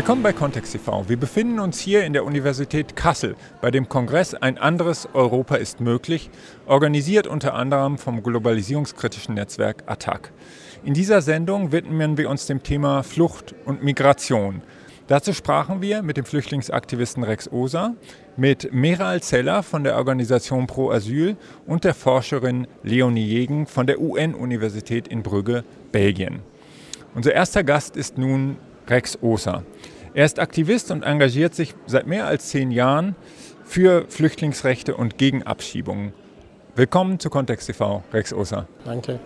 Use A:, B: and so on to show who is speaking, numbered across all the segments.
A: Willkommen bei Kontext TV. Wir befinden uns hier in der Universität Kassel bei dem Kongress Ein anderes Europa ist möglich, organisiert unter anderem vom globalisierungskritischen Netzwerk ATTAC. In dieser Sendung widmen wir uns dem Thema Flucht und Migration. Dazu sprachen wir mit dem Flüchtlingsaktivisten Rex Osa, mit Meral Zeller von der Organisation Pro Asyl und der Forscherin Leonie Jegen von der UN-Universität in Brügge, Belgien. Unser erster Gast ist nun Rex Osa. Er ist Aktivist und engagiert sich seit mehr als zehn Jahren für Flüchtlingsrechte und gegen Abschiebungen. Willkommen zu Kontext TV, Rex Osa.
B: Danke.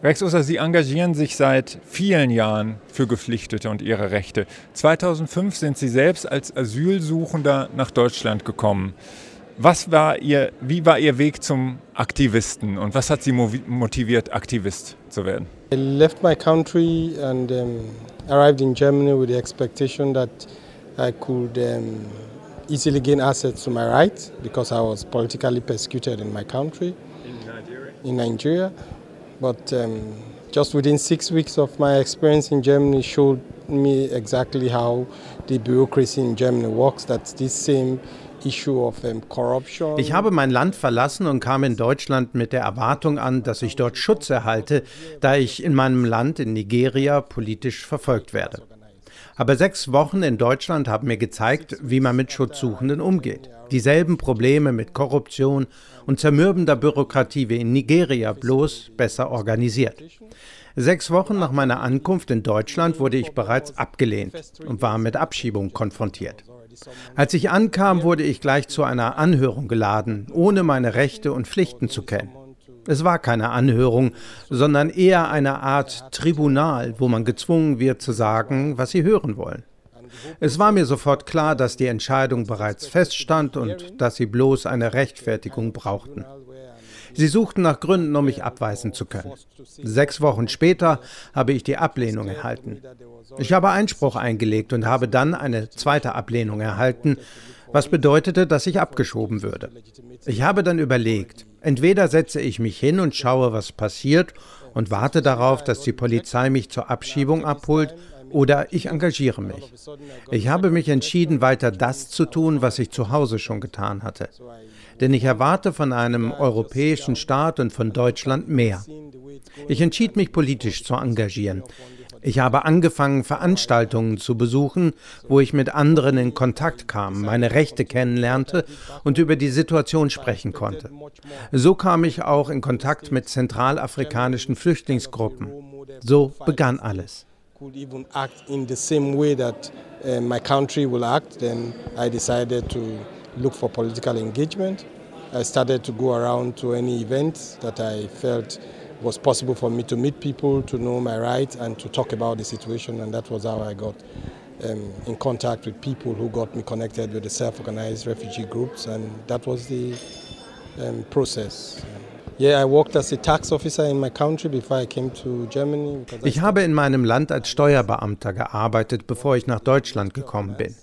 A: Rex Osa, Sie engagieren sich seit vielen Jahren für Geflüchtete und ihre Rechte. 2005 sind Sie selbst als Asylsuchender nach Deutschland gekommen. Was war Ihr, wie war Ihr Weg zum Aktivisten und was hat Sie motiviert, Aktivist zu werden?
B: I left my country and um, arrived in Germany with the expectation that I could um, easily gain access to my rights because I was politically persecuted in my country.
A: In Nigeria?
B: In Nigeria. But um, just within six weeks of my experience in Germany showed me exactly how the bureaucracy in Germany works, that this same
C: Ich habe mein Land verlassen und kam in Deutschland mit der Erwartung an, dass ich dort Schutz erhalte, da ich in meinem Land, in Nigeria, politisch verfolgt werde. Aber sechs Wochen in Deutschland haben mir gezeigt, wie man mit Schutzsuchenden umgeht. Dieselben Probleme mit Korruption und zermürbender Bürokratie wie in Nigeria, bloß besser organisiert. Sechs Wochen nach meiner Ankunft in Deutschland wurde ich bereits abgelehnt und war mit Abschiebung konfrontiert. Als ich ankam, wurde ich gleich zu einer Anhörung geladen, ohne meine Rechte und Pflichten zu kennen. Es war keine Anhörung, sondern eher eine Art Tribunal, wo man gezwungen wird zu sagen, was sie hören wollen. Es war mir sofort klar, dass die Entscheidung bereits feststand und dass sie bloß eine Rechtfertigung brauchten. Sie suchten nach Gründen, um mich abweisen zu können. Sechs Wochen später habe ich die Ablehnung erhalten. Ich habe Einspruch eingelegt und habe dann eine zweite Ablehnung erhalten, was bedeutete, dass ich abgeschoben würde. Ich habe dann überlegt, entweder setze ich mich hin und schaue, was passiert und warte darauf, dass die Polizei mich zur Abschiebung abholt, oder ich engagiere mich. Ich habe mich entschieden, weiter das zu tun, was ich zu Hause schon getan hatte. Denn ich erwarte von einem europäischen Staat und von Deutschland mehr. Ich entschied mich politisch zu engagieren. Ich habe angefangen, Veranstaltungen zu besuchen, wo ich mit anderen in Kontakt kam, meine Rechte kennenlernte und über die Situation sprechen konnte. So kam ich auch in Kontakt mit zentralafrikanischen Flüchtlingsgruppen. So begann alles.
B: Could even act in the same way that uh, my country will act, then I decided to look for political engagement. I started to go around to any event that I felt was possible for me to meet people, to know my rights, and to talk about the situation. And that was how I got um, in contact with people who got me connected with the self-organized refugee groups, and that was the um, process.
C: Ich habe in meinem Land als Steuerbeamter gearbeitet, bevor ich nach Deutschland gekommen bin.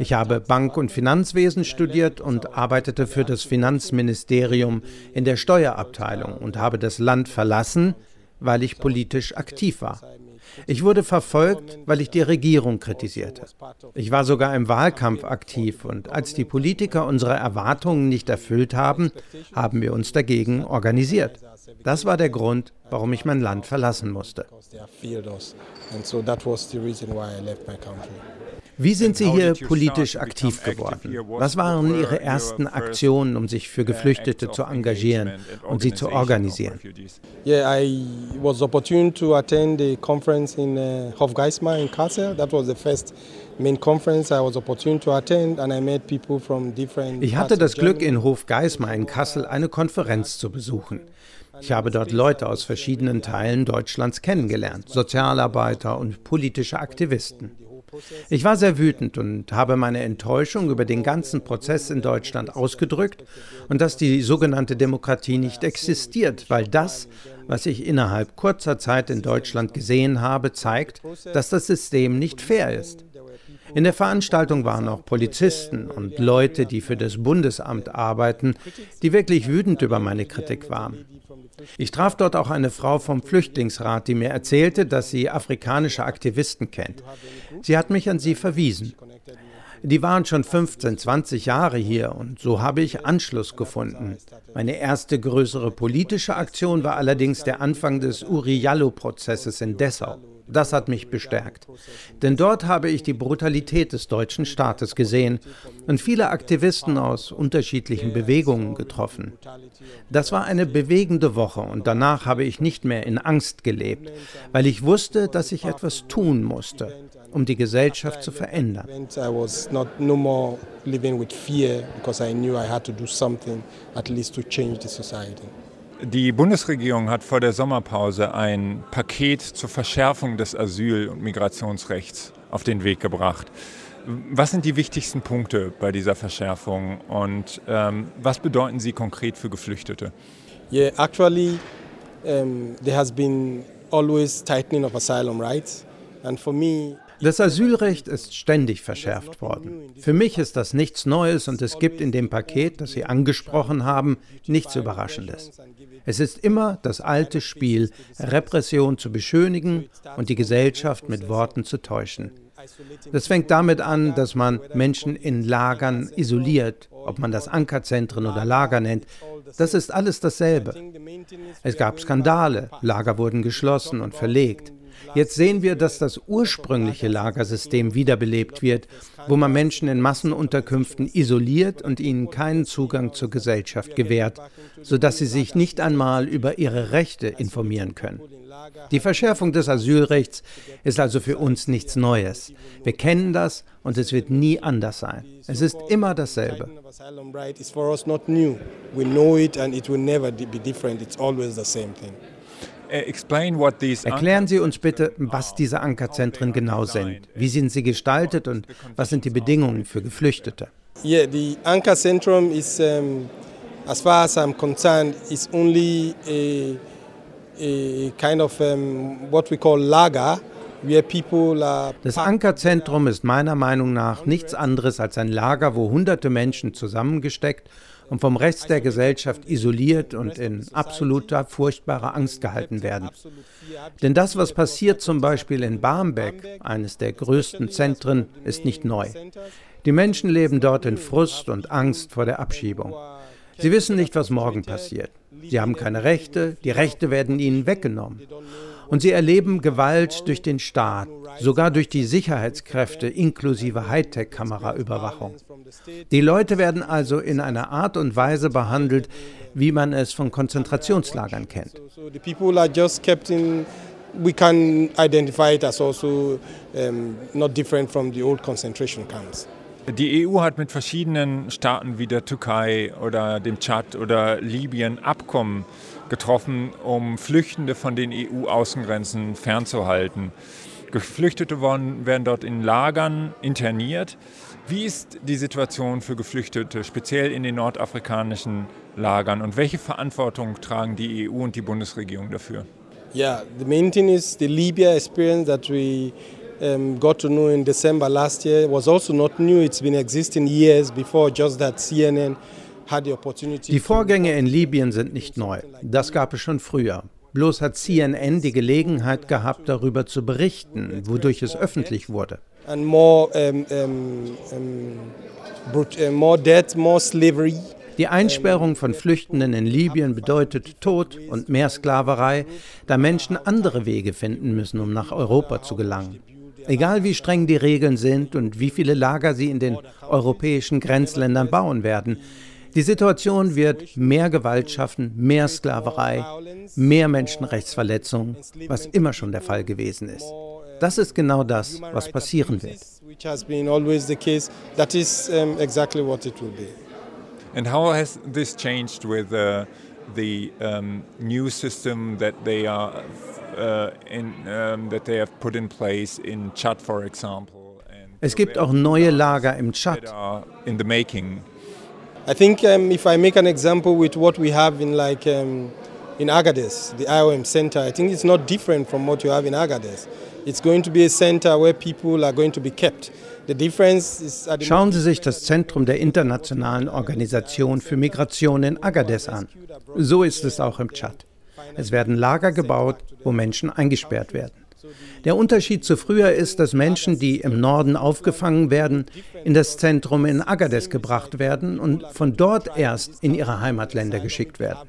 C: Ich habe Bank- und Finanzwesen studiert und arbeitete für das Finanzministerium in der Steuerabteilung und habe das Land verlassen, weil ich politisch aktiv war. Ich wurde verfolgt, weil ich die Regierung kritisierte. Ich war sogar im Wahlkampf aktiv und als die Politiker unsere Erwartungen nicht erfüllt haben, haben wir uns dagegen organisiert. Das war der Grund, warum ich mein Land verlassen musste. Wie sind Sie hier politisch aktiv geworden? Was waren Ihre ersten Aktionen, um sich für Geflüchtete zu engagieren und sie zu organisieren?
B: Yeah, I was opportune to attend the conference in uh, Hofgeismar in Kassel. That was the first
C: ich hatte das Glück, in Hofgeismar in Kassel eine Konferenz zu besuchen. Ich habe dort Leute aus verschiedenen Teilen Deutschlands kennengelernt, Sozialarbeiter und politische Aktivisten. Ich war sehr wütend und habe meine Enttäuschung über den ganzen Prozess in Deutschland ausgedrückt und dass die sogenannte Demokratie nicht existiert, weil das, was ich innerhalb kurzer Zeit in Deutschland gesehen habe, zeigt, dass das System nicht fair ist. In der Veranstaltung waren auch Polizisten und Leute, die für das Bundesamt arbeiten, die wirklich wütend über meine Kritik waren. Ich traf dort auch eine Frau vom Flüchtlingsrat, die mir erzählte, dass sie afrikanische Aktivisten kennt. Sie hat mich an sie verwiesen. Die waren schon 15, 20 Jahre hier und so habe ich Anschluss gefunden. Meine erste größere politische Aktion war allerdings der Anfang des Uriallo-Prozesses in Dessau. Das hat mich bestärkt. Denn dort habe ich die Brutalität des deutschen Staates gesehen und viele Aktivisten aus unterschiedlichen Bewegungen getroffen. Das war eine bewegende Woche und danach habe ich nicht mehr in Angst gelebt, weil ich wusste, dass ich etwas tun musste, um die Gesellschaft zu verändern. living with fear because I knew I had to do something at least to change the society.
A: Die Bundesregierung hat vor der Sommerpause ein Paket zur Verschärfung des Asyl- und Migrationsrechts auf den Weg gebracht. Was sind die wichtigsten Punkte bei dieser Verschärfung und ähm, was bedeuten sie konkret für Geflüchtete?
B: Yeah, actually, um, there has been always tightening of asylum rights, and for me.
C: Das Asylrecht ist ständig verschärft worden. Für mich ist das nichts Neues und es gibt in dem Paket, das Sie angesprochen haben, nichts Überraschendes. Es ist immer das alte Spiel, Repression zu beschönigen und die Gesellschaft mit Worten zu täuschen. Das fängt damit an, dass man Menschen in Lagern isoliert, ob man das Ankerzentren oder Lager nennt. Das ist alles dasselbe. Es gab Skandale, Lager wurden geschlossen und verlegt. Jetzt sehen wir, dass das ursprüngliche Lagersystem wiederbelebt wird, wo man Menschen in Massenunterkünften isoliert und ihnen keinen Zugang zur Gesellschaft gewährt, sodass sie sich nicht einmal über ihre Rechte informieren können. Die Verschärfung des Asylrechts ist also für uns nichts Neues. Wir kennen das und es wird nie anders sein. Es ist immer dasselbe. We know it and it will never be different. It's always the same thing. Erklären Sie uns bitte, was diese Ankerzentren genau sind. Wie sind sie gestaltet und was sind die Bedingungen für Geflüchtete?
B: Yeah, the Anchor Centrum is, um, as far as I'm concerned, is only a, a kind of um, what we call lager.
C: Das Ankerzentrum ist meiner Meinung nach nichts anderes als ein Lager, wo hunderte Menschen zusammengesteckt und vom Rest der Gesellschaft isoliert und in absoluter furchtbarer Angst gehalten werden. Denn das, was passiert zum Beispiel in Barmbek, eines der größten Zentren, ist nicht neu. Die Menschen leben dort in Frust und Angst vor der Abschiebung. Sie wissen nicht, was morgen passiert. Sie haben keine Rechte, die Rechte werden ihnen weggenommen. Und sie erleben Gewalt durch den Staat, sogar durch die Sicherheitskräfte inklusive Hightech-Kameraüberwachung. Die Leute werden also in einer Art und Weise behandelt, wie man es von Konzentrationslagern kennt.
B: We can identify it as also um, not different from the old concentration camps.
A: Die EU hat mit verschiedenen Staaten wie der Türkei oder dem Tschad oder Libyen Abkommen getroffen, um Flüchtende von den EU-Außengrenzen fernzuhalten. Geflüchtete werden dort in Lagern interniert. Wie ist die Situation für Geflüchtete, speziell in den nordafrikanischen Lagern? Und welche Verantwortung tragen die EU und die Bundesregierung dafür?
B: Yeah, the main thing is the Libya experience that we um, got to know in December last year was also not new. It's been existing years before, just that CNN
C: die Vorgänge in Libyen sind nicht neu. Das gab es schon früher. Bloß hat CNN die Gelegenheit gehabt, darüber zu berichten, wodurch es öffentlich wurde. Die Einsperrung von Flüchtenden in Libyen bedeutet Tod und mehr Sklaverei, da Menschen andere Wege finden müssen, um nach Europa zu gelangen. Egal wie streng die Regeln sind und wie viele Lager sie in den europäischen Grenzländern bauen werden, die Situation wird mehr Gewalt schaffen, mehr Sklaverei, mehr Menschenrechtsverletzungen, was immer schon der Fall gewesen ist. Das ist genau das, was passieren wird.
A: And how has this changed with uh, the um, new system that they are uh, in, um, that they have put in place in Chad, for example?
C: Es gibt auch neue Lager im Tschad.
B: I think um, if I make an example with what we have in like um, in Agadez, the IOM center, I think it's not different from what you have in Agadez. It's going to be a center where people are going to be kept.
C: Schauen Sie sich das Zentrum der Internationalen Organisation für Migration in Agadez an. So ist es auch im Tschad. Es werden Lager gebaut, wo Menschen eingesperrt werden. Der Unterschied zu früher ist, dass Menschen, die im Norden aufgefangen werden, in das Zentrum in Agadez gebracht werden und von dort erst in ihre Heimatländer geschickt werden.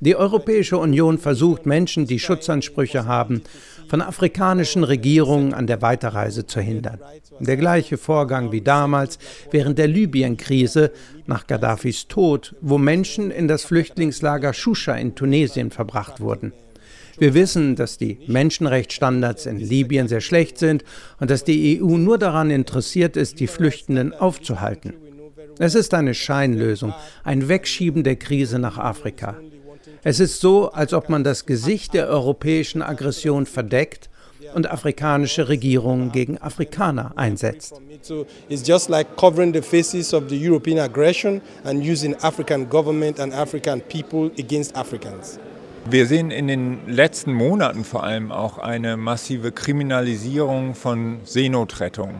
C: Die Europäische Union versucht, Menschen, die Schutzansprüche haben, von afrikanischen Regierungen an der Weiterreise zu hindern. Der gleiche Vorgang wie damals während der Libyen-Krise nach Gaddafis Tod, wo Menschen in das Flüchtlingslager Shusha in Tunesien verbracht wurden. Wir wissen, dass die Menschenrechtsstandards in Libyen sehr schlecht sind und dass die EU nur daran interessiert ist, die Flüchtenden aufzuhalten. Es ist eine Scheinlösung, ein Wegschieben der Krise nach Afrika. Es ist so, als ob man das Gesicht der europäischen Aggression verdeckt und afrikanische Regierungen gegen Afrikaner einsetzt. It's just like covering the faces of the European aggression and using African government and African people against Africans.
A: Wir sehen in den letzten Monaten vor allem auch eine massive Kriminalisierung von Seenotrettung.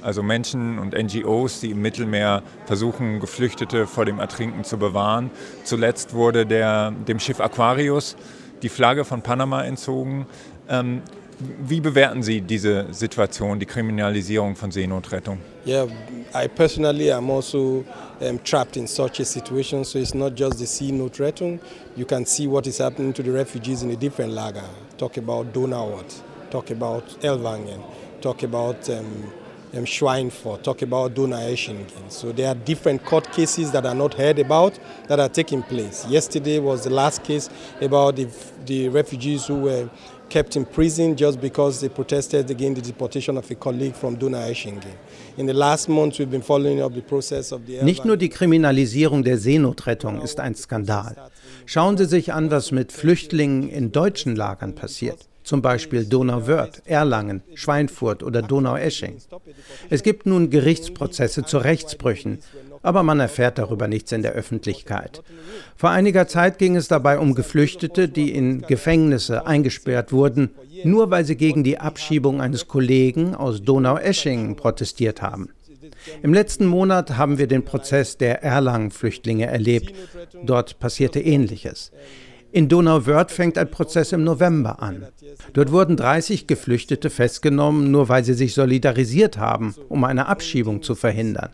A: Also Menschen und NGOs, die im Mittelmeer versuchen, Geflüchtete vor dem Ertrinken zu bewahren. Zuletzt wurde der, dem Schiff Aquarius die Flagge von Panama entzogen. Ähm, wie bewerten Sie diese Situation, die Kriminalisierung von Seenotrettung?
B: Yeah, I personally am also um, trapped in such a situation. So it's not just the Seenotrettung. You can see what is happening to the refugees in a different lager. Talk about Donauwörth, talk about Elwangen, talk about um, um, Schweinfurt, talk about Donaueschingen. So there are different court cases that are not heard about that are taking place. Yesterday was the last case about the, the refugees who were kept in prison just because they protested against the deportation of a colleague from Donaueschingen. In the last month we've been following up the process of the
C: Nicht nur die Kriminalisierung der Seenotrettung ist ein Skandal. Schauen Sie sich an, was mit Flüchtlingen in deutschen Lagern passiert zum Beispiel Donauwörth, Erlangen, Schweinfurt oder Donauesching. Es gibt nun Gerichtsprozesse zu Rechtsbrüchen, aber man erfährt darüber nichts in der Öffentlichkeit. Vor einiger Zeit ging es dabei um Geflüchtete, die in Gefängnisse eingesperrt wurden, nur weil sie gegen die Abschiebung eines Kollegen aus Donaueschingen protestiert haben. Im letzten Monat haben wir den Prozess der Erlangen-Flüchtlinge erlebt. Dort passierte Ähnliches. In Donauwörth fängt ein Prozess im November an. Dort wurden 30 Geflüchtete festgenommen, nur weil sie sich solidarisiert haben, um eine Abschiebung zu verhindern.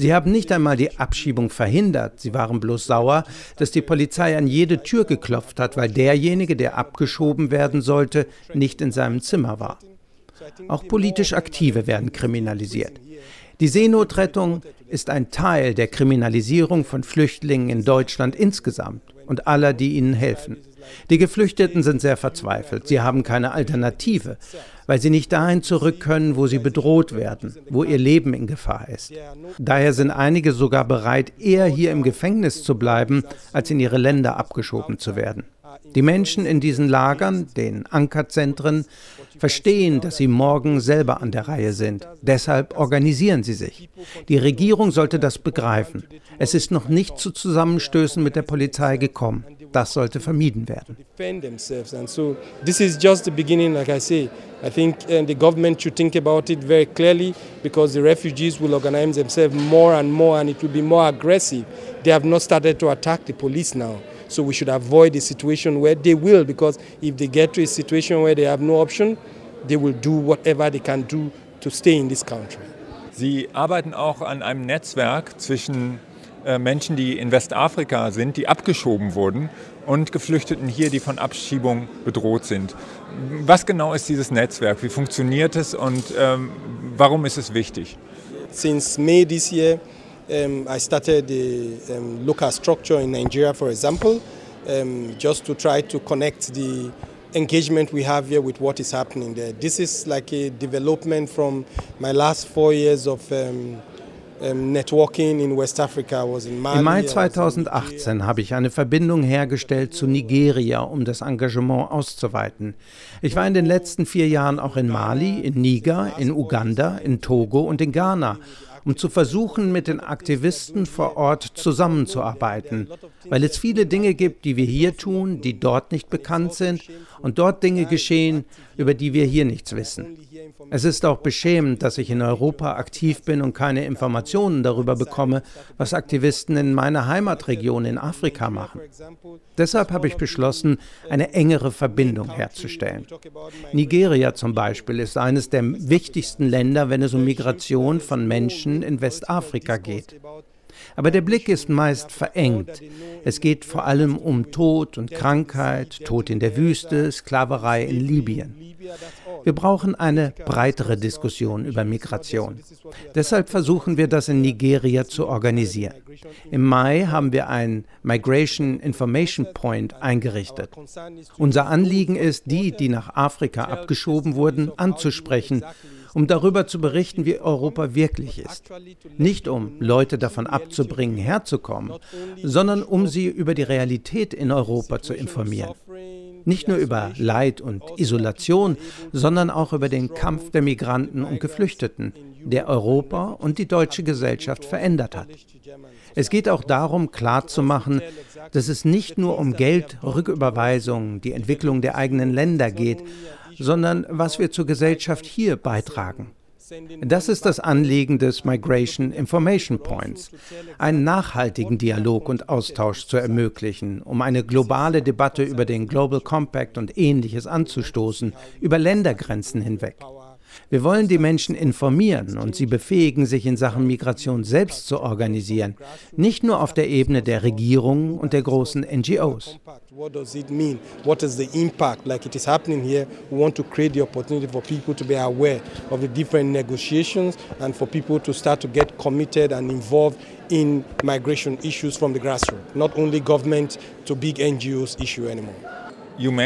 C: Sie haben nicht einmal die Abschiebung verhindert, sie waren bloß sauer, dass die Polizei an jede Tür geklopft hat, weil derjenige, der abgeschoben werden sollte, nicht in seinem Zimmer war. Auch politisch Aktive werden kriminalisiert. Die Seenotrettung ist ein Teil der Kriminalisierung von Flüchtlingen in Deutschland insgesamt und aller, die ihnen helfen. Die Geflüchteten sind sehr verzweifelt. Sie haben keine Alternative, weil sie nicht dahin zurück können, wo sie bedroht werden, wo ihr Leben in Gefahr ist. Daher sind einige sogar bereit, eher hier im Gefängnis zu bleiben, als in ihre Länder abgeschoben zu werden. Die Menschen in diesen Lagern, den Ankerzentren, verstehen, dass sie morgen selber an der Reihe sind. Deshalb organisieren sie sich. Die Regierung sollte das begreifen. Es ist noch nicht zu Zusammenstößen mit der Polizei gekommen. Das sollte vermieden werden.
B: This is just the beginning, like I say. I think uh, the government should think about it very clearly because the refugees will organize themselves more and more and it will be more aggressive. They have not started to attack the police now. So we should avoid a situation where they will, because if they get to a situation where they have no option, they will do whatever they can do to stay in this country.
A: Sie arbeiten auch an einem Netzwerk zwischen äh, Menschen, die in Westafrika sind, die abgeschoben wurden, und Geflüchteten hier, die von Abschiebung bedroht sind. Was genau ist dieses Netzwerk? Wie funktioniert es und ähm, warum ist es wichtig?
B: Since May this year, Um, I started the um, local structure in Nigeria, for example, um, just to try to connect the engagement we have here with what is happening there. This is like a development from my last four years of Im Mai
C: 2018 habe ich eine Verbindung hergestellt zu Nigeria, um das Engagement auszuweiten. Ich war in den letzten vier Jahren auch in Mali, in Niger, in Uganda, in Togo und in Ghana um zu versuchen, mit den Aktivisten vor Ort zusammenzuarbeiten, weil es viele Dinge gibt, die wir hier tun, die dort nicht bekannt sind und dort Dinge geschehen, über die wir hier nichts wissen. Es ist auch beschämend, dass ich in Europa aktiv bin und keine Informationen darüber bekomme, was Aktivisten in meiner Heimatregion in Afrika machen. Deshalb habe ich beschlossen, eine engere Verbindung herzustellen. Nigeria zum Beispiel ist eines der wichtigsten Länder, wenn es um Migration von Menschen in Westafrika geht. Aber der Blick ist meist verengt. Es geht vor allem um Tod und Krankheit, Tod in der Wüste, Sklaverei in Libyen. Wir brauchen eine breitere Diskussion über Migration. Deshalb versuchen wir das in Nigeria zu organisieren. Im Mai haben wir ein Migration Information Point eingerichtet. Unser Anliegen ist, die, die nach Afrika abgeschoben wurden, anzusprechen um darüber zu berichten, wie Europa wirklich ist. Nicht um Leute davon abzubringen, herzukommen, sondern um sie über die Realität in Europa zu informieren. Nicht nur über Leid und Isolation, sondern auch über den Kampf der Migranten und Geflüchteten, der Europa und die deutsche Gesellschaft verändert hat. Es geht auch darum, klarzumachen, dass es nicht nur um Geld, Rücküberweisungen, die Entwicklung der eigenen Länder geht, sondern was wir zur Gesellschaft hier beitragen. Das ist das Anliegen des Migration Information Points, einen nachhaltigen Dialog und Austausch zu ermöglichen, um eine globale Debatte über den Global Compact und ähnliches anzustoßen, über Ländergrenzen hinweg. Wir wollen die Menschen informieren und sie befähigen, sich in Sachen Migration selbst zu organisieren, nicht nur auf der Ebene der Regierungen und der großen NGOs. What does it mean? What is impact? Like it is happening here, we want to create the opportunity for people to be negotiations and for people to start to get committed and involved in migration issues from the grassroots, not only government to big NGOs issue anymore.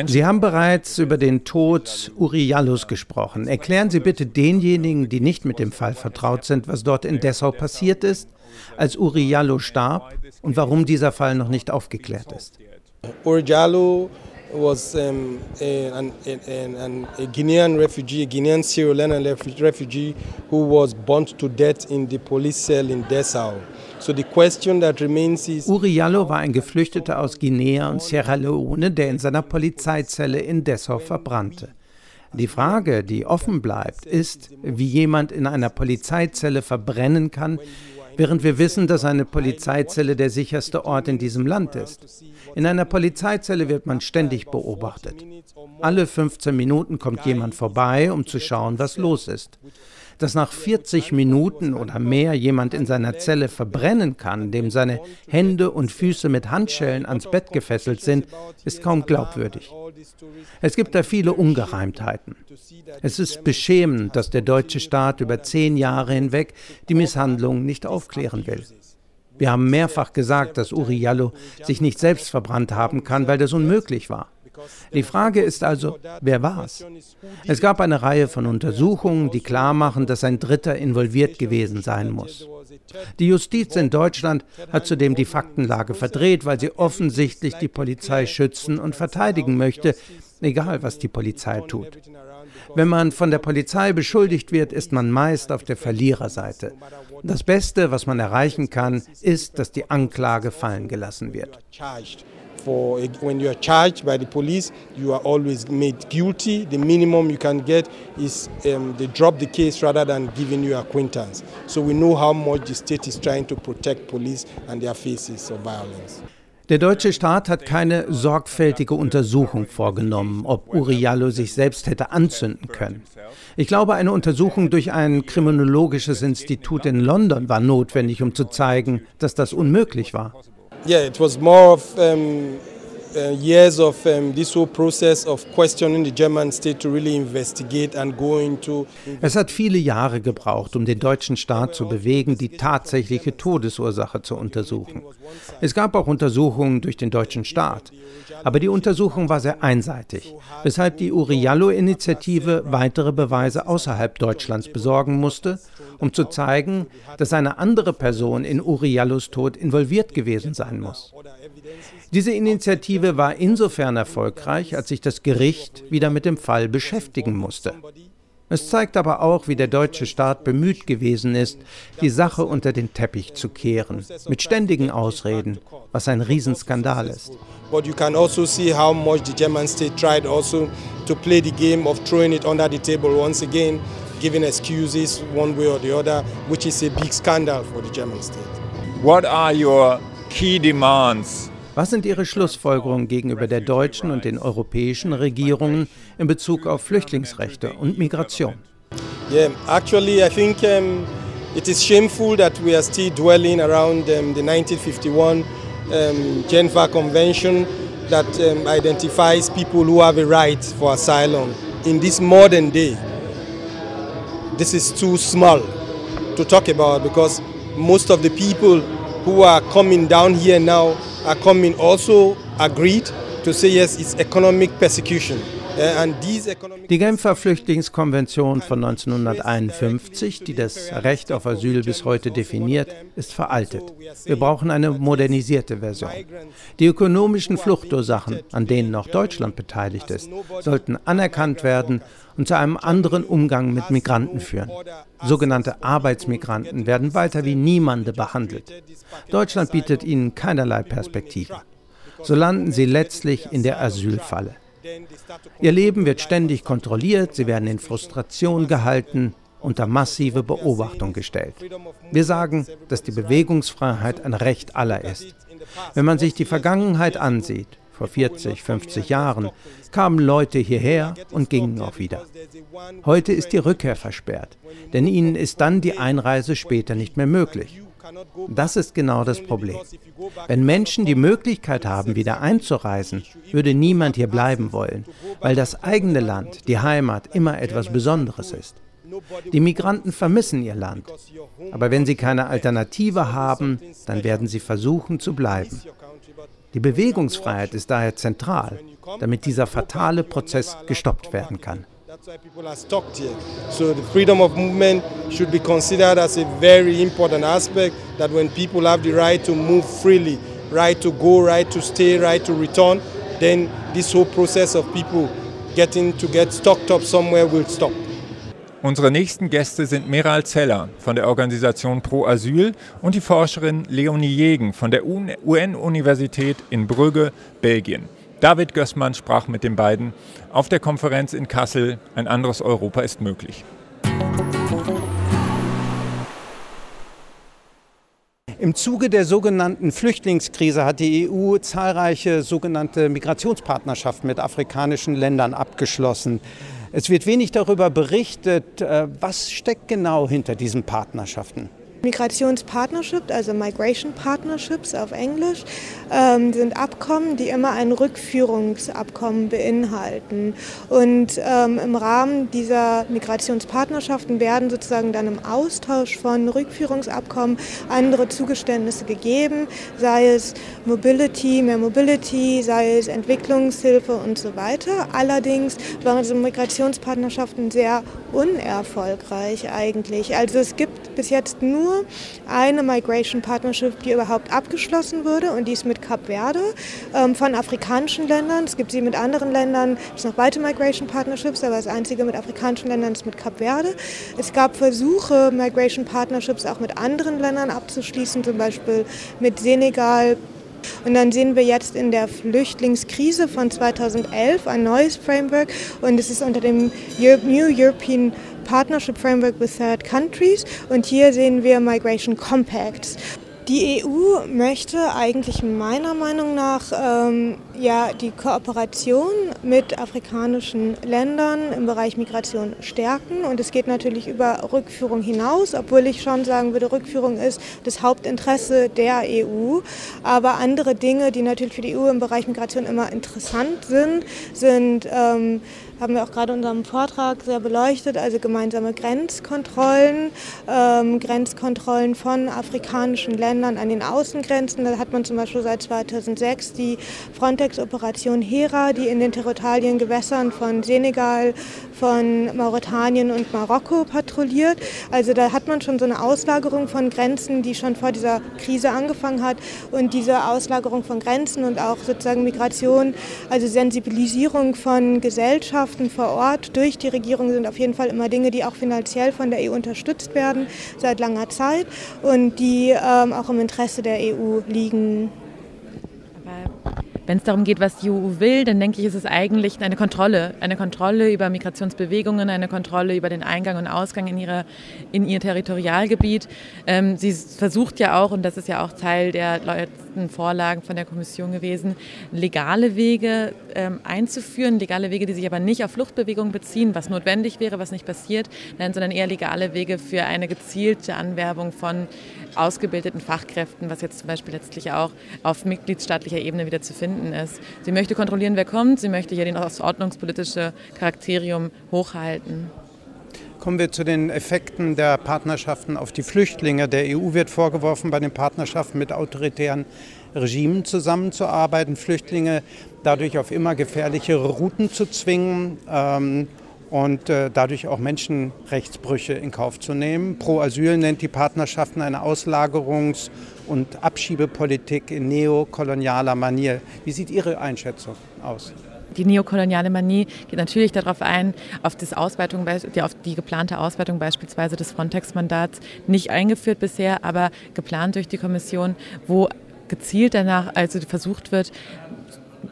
C: Sie haben bereits über den Tod Uri Jalus gesprochen. Erklären Sie bitte denjenigen, die nicht mit dem Fall vertraut sind, was dort in Dessau passiert ist, als Uri Jallo starb und warum dieser Fall noch nicht aufgeklärt ist.
B: Uri Jallo was um, a, an, an, a Guinean refugee, a Guinean Sierra Leonean refugee who was burnt to death in the police cell in Dessau.
C: Uri Jallo war ein Geflüchteter aus Guinea und Sierra Leone, der in seiner Polizeizelle in Dessau verbrannte. Die Frage, die offen bleibt, ist, wie jemand in einer Polizeizelle verbrennen kann, während wir wissen, dass eine Polizeizelle der sicherste Ort in diesem Land ist. In einer Polizeizelle wird man ständig beobachtet. Alle 15 Minuten kommt jemand vorbei, um zu schauen, was los ist dass nach 40 Minuten oder mehr jemand in seiner Zelle verbrennen kann, dem seine Hände und Füße mit Handschellen ans Bett gefesselt sind, ist kaum glaubwürdig. Es gibt da viele Ungereimtheiten. Es ist beschämend, dass der deutsche Staat über zehn Jahre hinweg die Misshandlungen nicht aufklären will. Wir haben mehrfach gesagt, dass Uri Jallo sich nicht selbst verbrannt haben kann, weil das unmöglich war. Die Frage ist also, wer war es? Es gab eine Reihe von Untersuchungen, die klarmachen, dass ein Dritter involviert gewesen sein muss. Die Justiz in Deutschland hat zudem die Faktenlage verdreht, weil sie offensichtlich die Polizei schützen und verteidigen möchte, egal was die Polizei tut. Wenn man von der Polizei beschuldigt wird, ist man meist auf der Verliererseite. Das Beste, was man erreichen kann, ist, dass die Anklage fallen gelassen wird
B: for when you are charged by the police, you are always made guilty. The minimum you can get is um, they drop the case rather than giving you acquaintance. So we know how much the state is trying to protect police and their faces of violence.
C: Der deutsche Staat hat keine sorgfältige Untersuchung vorgenommen, ob Uriallo sich selbst hätte anzünden können. Ich glaube, eine Untersuchung durch ein kriminologisches Institut in London war notwendig, um zu zeigen, dass das unmöglich war.
B: Yeah, it was more of um, uh, years of um, this whole process of questioning the German state to really investigate and go into.
C: Es hat viele Jahre gebraucht, um den deutschen Staat zu bewegen, die tatsächliche Todesursache zu untersuchen. Es gab auch Untersuchungen durch den deutschen Staat, aber die Untersuchung war sehr einseitig, weshalb die Uriallo-Initiative weitere Beweise außerhalb Deutschlands besorgen musste, um zu zeigen, dass eine andere Person in Uriallos Tod involviert gewesen sein muss. Diese Initiative war insofern erfolgreich, als sich das Gericht wieder mit dem Fall beschäftigen musste. Es zeigt aber auch, wie der deutsche Staat bemüht gewesen ist, die Sache unter den Teppich zu kehren, mit ständigen Ausreden, was ein Riesenskandal ist. But you can also see how much the German state tried also to play the game of throwing it under the table once again, giving excuses one way or the other, which is a big scandal for the German state.
A: What are your key demands
C: was sind Ihre Schlussfolgerungen gegenüber der deutschen und den europäischen Regierungen in Bezug auf Flüchtlingsrechte und Migration?
B: Yeah, actually I think um, it is shameful that we are still dwelling around um, the 1951 um, Geneva Convention that um, identifies people who have a right for asylum. In this modern day, this is too small to talk about because most of the people who are coming down here now are coming also agreed to say yes, it's economic persecution.
C: Die Genfer Flüchtlingskonvention von 1951, die das Recht auf Asyl bis heute definiert, ist veraltet. Wir brauchen eine modernisierte Version. Die ökonomischen Fluchtursachen, an denen noch Deutschland beteiligt ist, sollten anerkannt werden und zu einem anderen Umgang mit Migranten führen. Sogenannte Arbeitsmigranten werden weiter wie Niemande behandelt. Deutschland bietet ihnen keinerlei Perspektive. So landen sie letztlich in der Asylfalle. Ihr Leben wird ständig kontrolliert, sie werden in Frustration gehalten, unter massive Beobachtung gestellt. Wir sagen, dass die Bewegungsfreiheit ein Recht aller ist. Wenn man sich die Vergangenheit ansieht, vor 40, 50 Jahren, kamen Leute hierher und gingen auch wieder. Heute ist die Rückkehr versperrt, denn ihnen ist dann die Einreise später nicht mehr möglich. Das ist genau das Problem. Wenn Menschen die Möglichkeit haben, wieder einzureisen, würde niemand hier bleiben wollen, weil das eigene Land, die Heimat, immer etwas Besonderes ist. Die Migranten vermissen ihr Land. Aber wenn sie keine Alternative haben, dann werden sie versuchen zu bleiben. Die Bewegungsfreiheit ist daher zentral, damit dieser fatale Prozess gestoppt werden kann. Why people are stuck here. So the freedom of movement should be considered as a very important aspect that when people have the right to move freely, right to go, right to stay, right to return, then this whole process of people getting to get stocked up somewhere will stop.
A: Unsere nächsten Gäste sind Meral Zeller von der Organisation Pro Asyl und die Forscherin Leonie Jegen von der UN-Universität in Brügge, Belgien. David Gößmann sprach mit den beiden auf der Konferenz in Kassel. Ein anderes Europa ist möglich.
C: Im Zuge der sogenannten Flüchtlingskrise hat die EU zahlreiche sogenannte Migrationspartnerschaften mit afrikanischen Ländern abgeschlossen. Es wird wenig darüber berichtet. Äh, was steckt genau hinter diesen Partnerschaften?
D: Migrationspartnership, also Migration Partnerships auf Englisch, ähm, sind Abkommen, die immer ein Rückführungsabkommen beinhalten. Und ähm, im Rahmen dieser Migrationspartnerschaften werden sozusagen dann im Austausch von Rückführungsabkommen andere Zugeständnisse gegeben, sei es Mobility, mehr Mobility, sei es Entwicklungshilfe und so weiter. Allerdings waren diese Migrationspartnerschaften sehr unerfolgreich eigentlich. Also es gibt bis jetzt nur eine Migration Partnership, die überhaupt abgeschlossen wurde und die ist mit Kap Verde ähm, von afrikanischen Ländern. Es gibt sie mit anderen Ländern, es sind noch weitere Migration Partnerships, aber das einzige mit afrikanischen Ländern ist mit Kap Verde. Es gab Versuche, Migration Partnerships auch mit anderen Ländern abzuschließen, zum Beispiel mit Senegal, und dann sehen wir jetzt in der Flüchtlingskrise von 2011 ein neues Framework und es ist unter dem New European Partnership Framework with Third Countries und hier sehen wir Migration Compacts. Die EU möchte eigentlich meiner Meinung nach ähm, ja, die Kooperation mit afrikanischen Ländern im Bereich Migration stärken. Und es geht natürlich über Rückführung hinaus, obwohl ich schon sagen würde, Rückführung ist das Hauptinteresse der EU. Aber andere Dinge, die natürlich für die EU im Bereich Migration immer interessant sind, sind ähm, haben wir auch gerade in unserem Vortrag sehr beleuchtet, also gemeinsame Grenzkontrollen, ähm, Grenzkontrollen von afrikanischen Ländern an den Außengrenzen. Da hat man zum Beispiel seit 2006 die Frontex-Operation Hera, die in den territorialen Gewässern von Senegal, von Mauretanien und Marokko patrouilliert. Also da hat man schon so eine Auslagerung von Grenzen, die schon vor dieser Krise angefangen hat. Und diese Auslagerung von Grenzen und auch sozusagen Migration, also Sensibilisierung von Gesellschaft, Fachkräften vor Ort durch die Regierung sind auf jeden Fall immer Dinge, die auch finanziell von der EU unterstützt werden seit langer Zeit und die ähm, auch im Interesse der EU liegen.
E: Wenn es darum geht, was die EU will, dann denke ich, ist es eigentlich eine Kontrolle. Eine Kontrolle über Migrationsbewegungen, eine Kontrolle über den Eingang und Ausgang in, ihre, in ihr Territorialgebiet. Ähm, sie versucht ja auch, und das ist ja auch Teil der letzten Vorlagen von der Kommission gewesen, legale Wege ähm, einzuführen. Legale Wege, die sich aber nicht auf Fluchtbewegungen beziehen, was notwendig wäre, was nicht passiert, nein, sondern eher legale Wege für eine gezielte Anwerbung von ausgebildeten Fachkräften, was jetzt zum Beispiel letztlich auch auf mitgliedstaatlicher Ebene wieder zu finden ist. Sie möchte kontrollieren, wer kommt. Sie möchte hier das ordnungspolitische Charakterium hochhalten.
C: Kommen wir zu den Effekten der Partnerschaften auf die Flüchtlinge. Der EU wird vorgeworfen, bei den Partnerschaften mit autoritären Regimen zusammenzuarbeiten, Flüchtlinge dadurch auf immer gefährlichere Routen zu zwingen. Ähm, und äh, dadurch auch Menschenrechtsbrüche in Kauf zu nehmen. Pro Asyl nennt die Partnerschaften eine Auslagerungs- und Abschiebepolitik in neokolonialer Manier. Wie sieht Ihre Einschätzung aus?
E: Die neokoloniale Manie geht natürlich darauf ein, auf, das Ausweitung, auf die geplante Ausweitung beispielsweise des Frontex-Mandats, nicht eingeführt bisher, aber geplant durch die Kommission, wo gezielt danach also versucht wird,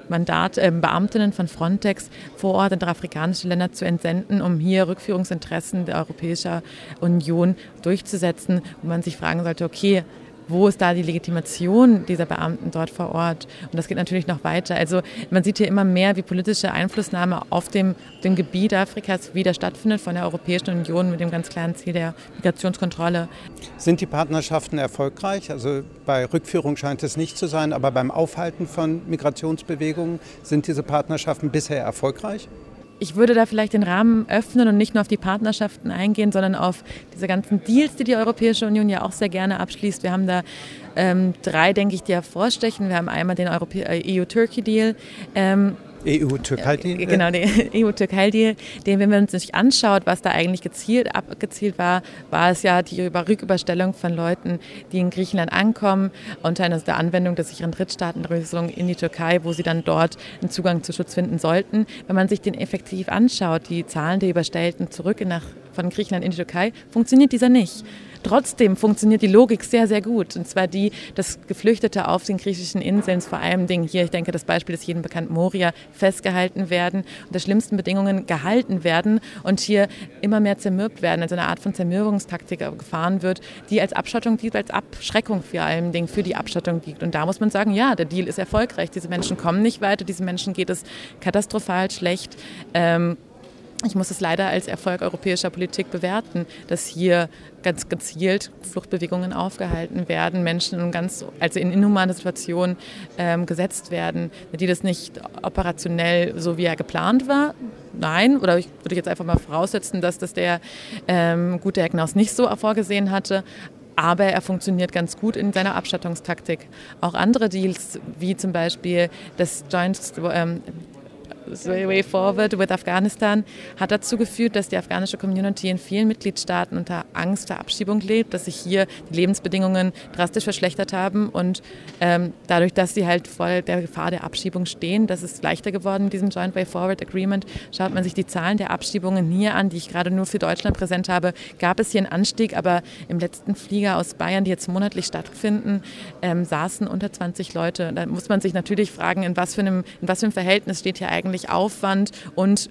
E: Mandat, äh, Beamtinnen von Frontex vor Ort in afrikanische Länder zu entsenden, um hier Rückführungsinteressen der Europäischen Union durchzusetzen, wo man sich fragen sollte, okay, wo ist da die Legitimation dieser Beamten dort vor Ort? Und das geht natürlich noch weiter. Also man sieht hier immer mehr, wie politische Einflussnahme auf dem, dem Gebiet Afrikas wieder stattfindet von der Europäischen Union mit dem ganz klaren Ziel der Migrationskontrolle.
C: Sind die Partnerschaften erfolgreich? Also bei Rückführung scheint es nicht zu sein, aber beim Aufhalten von Migrationsbewegungen sind diese Partnerschaften bisher erfolgreich?
E: Ich würde da vielleicht den Rahmen öffnen und nicht nur auf die Partnerschaften eingehen, sondern auf diese ganzen Deals, die die Europäische Union ja auch sehr gerne abschließt. Wir haben da ähm, drei, denke ich, die hervorstechen. Wir haben einmal den EU-Turkey-Deal. Ähm,
C: EU-Türkei-Deal?
E: Äh, genau, der EU-Türkei-Deal, den, wenn man sich anschaut, was da eigentlich gezielt abgezielt war, war es ja die Rücküberstellung von Leuten, die in Griechenland ankommen, unter der Anwendung der sicheren Drittstaatenregelung in die Türkei, wo sie dann dort einen Zugang zu Schutz finden sollten. Wenn man sich den effektiv anschaut, die Zahlen der Überstellten zurück nach, von Griechenland in die Türkei, funktioniert dieser nicht. Trotzdem funktioniert die Logik sehr, sehr gut. Und zwar die, dass Geflüchtete auf den griechischen Inseln, vor allem Dingen hier, ich denke, das Beispiel ist jedem bekannt, Moria, festgehalten werden, unter schlimmsten Bedingungen gehalten werden und hier immer mehr zermürbt werden, also eine Art von Zermürbungstaktik gefahren wird, die als Abschottung dient, als Abschreckung vor allem Dingen für die Abschottung dient. Und da muss man sagen, ja, der Deal ist erfolgreich. Diese Menschen kommen nicht weiter, diesen Menschen geht es katastrophal schlecht. Ähm, ich muss es leider als Erfolg europäischer Politik bewerten, dass hier ganz gezielt Fluchtbewegungen aufgehalten werden, Menschen in ganz, also in inhumane Situationen ähm, gesetzt werden, die das nicht operationell so wie er geplant war. Nein, oder ich würde jetzt einfach mal voraussetzen, dass das der ähm, gute Ecknaus nicht so vorgesehen hatte. Aber er funktioniert ganz gut in seiner Abstattungstaktik. Auch andere Deals, wie zum Beispiel das Joint ähm, The Way Forward with Afghanistan hat dazu geführt, dass die afghanische Community in vielen Mitgliedstaaten unter Angst der Abschiebung lebt, dass sich hier die Lebensbedingungen drastisch verschlechtert haben und ähm, dadurch, dass sie halt vor der Gefahr der Abschiebung stehen, das ist leichter geworden mit diesem Joint Way Forward Agreement. Schaut man sich die Zahlen der Abschiebungen hier an, die ich gerade nur für Deutschland präsent habe, gab es hier einen Anstieg, aber im letzten Flieger aus Bayern, die jetzt monatlich stattfinden, ähm, saßen unter 20 Leute. Da muss man sich natürlich fragen, in was für einem, in was für einem Verhältnis steht hier eigentlich eigentlich Aufwand und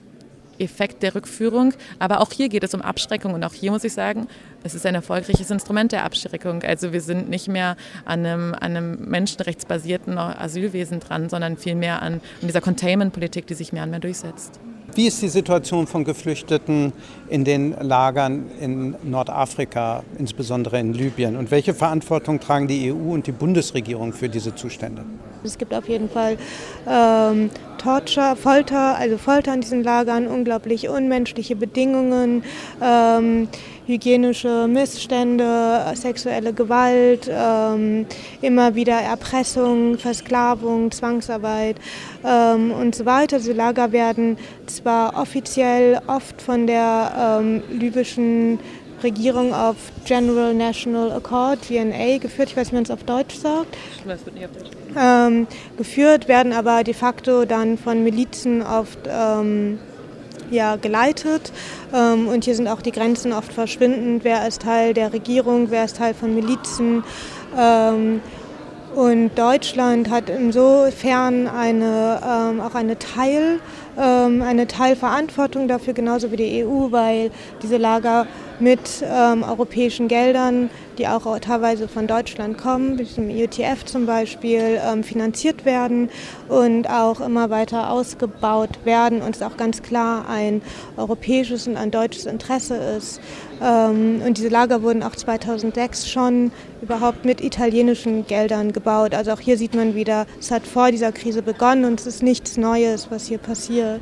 E: Effekt der Rückführung. Aber auch hier geht es um Abschreckung und auch hier muss ich sagen, es ist ein erfolgreiches Instrument der Abschreckung. Also wir sind nicht mehr an einem, an einem menschenrechtsbasierten Asylwesen dran, sondern vielmehr an, an dieser Containment-Politik, die sich mehr und mehr durchsetzt.
C: Wie ist die Situation von Geflüchteten in den Lagern in Nordafrika, insbesondere in Libyen? Und welche Verantwortung tragen die EU und die Bundesregierung für diese Zustände?
D: Es gibt auf jeden Fall ähm, Torture, Folter, also Folter in diesen Lagern, unglaublich unmenschliche Bedingungen, ähm, hygienische Missstände, sexuelle Gewalt, ähm, immer wieder Erpressung, Versklavung, Zwangsarbeit ähm, und so weiter. Diese Lager werden zwar offiziell oft von der ähm, libyschen Regierung auf General National Accord, GNA, geführt. Ich weiß nicht, wie man es auf Deutsch sagt. Das wird nicht auf Deutsch. Ähm, geführt werden aber de facto dann von Milizen oft ähm, ja, geleitet. Ähm, und hier sind auch die Grenzen oft verschwindend. Wer ist Teil der Regierung, wer ist Teil von Milizen. Ähm, und Deutschland hat insofern eine, ähm, auch eine Teil, eine Teilverantwortung dafür, genauso wie die EU, weil diese Lager mit europäischen Geldern, die auch teilweise von Deutschland kommen, wie zum IUTF zum Beispiel, ähm, finanziert werden und auch immer weiter ausgebaut werden und es auch ganz klar ein europäisches und ein deutsches Interesse ist. Ähm, und diese Lager wurden auch 2006 schon überhaupt mit italienischen Geldern gebaut. Also auch hier sieht man wieder, es hat vor dieser Krise begonnen und es ist nichts Neues, was hier passiert.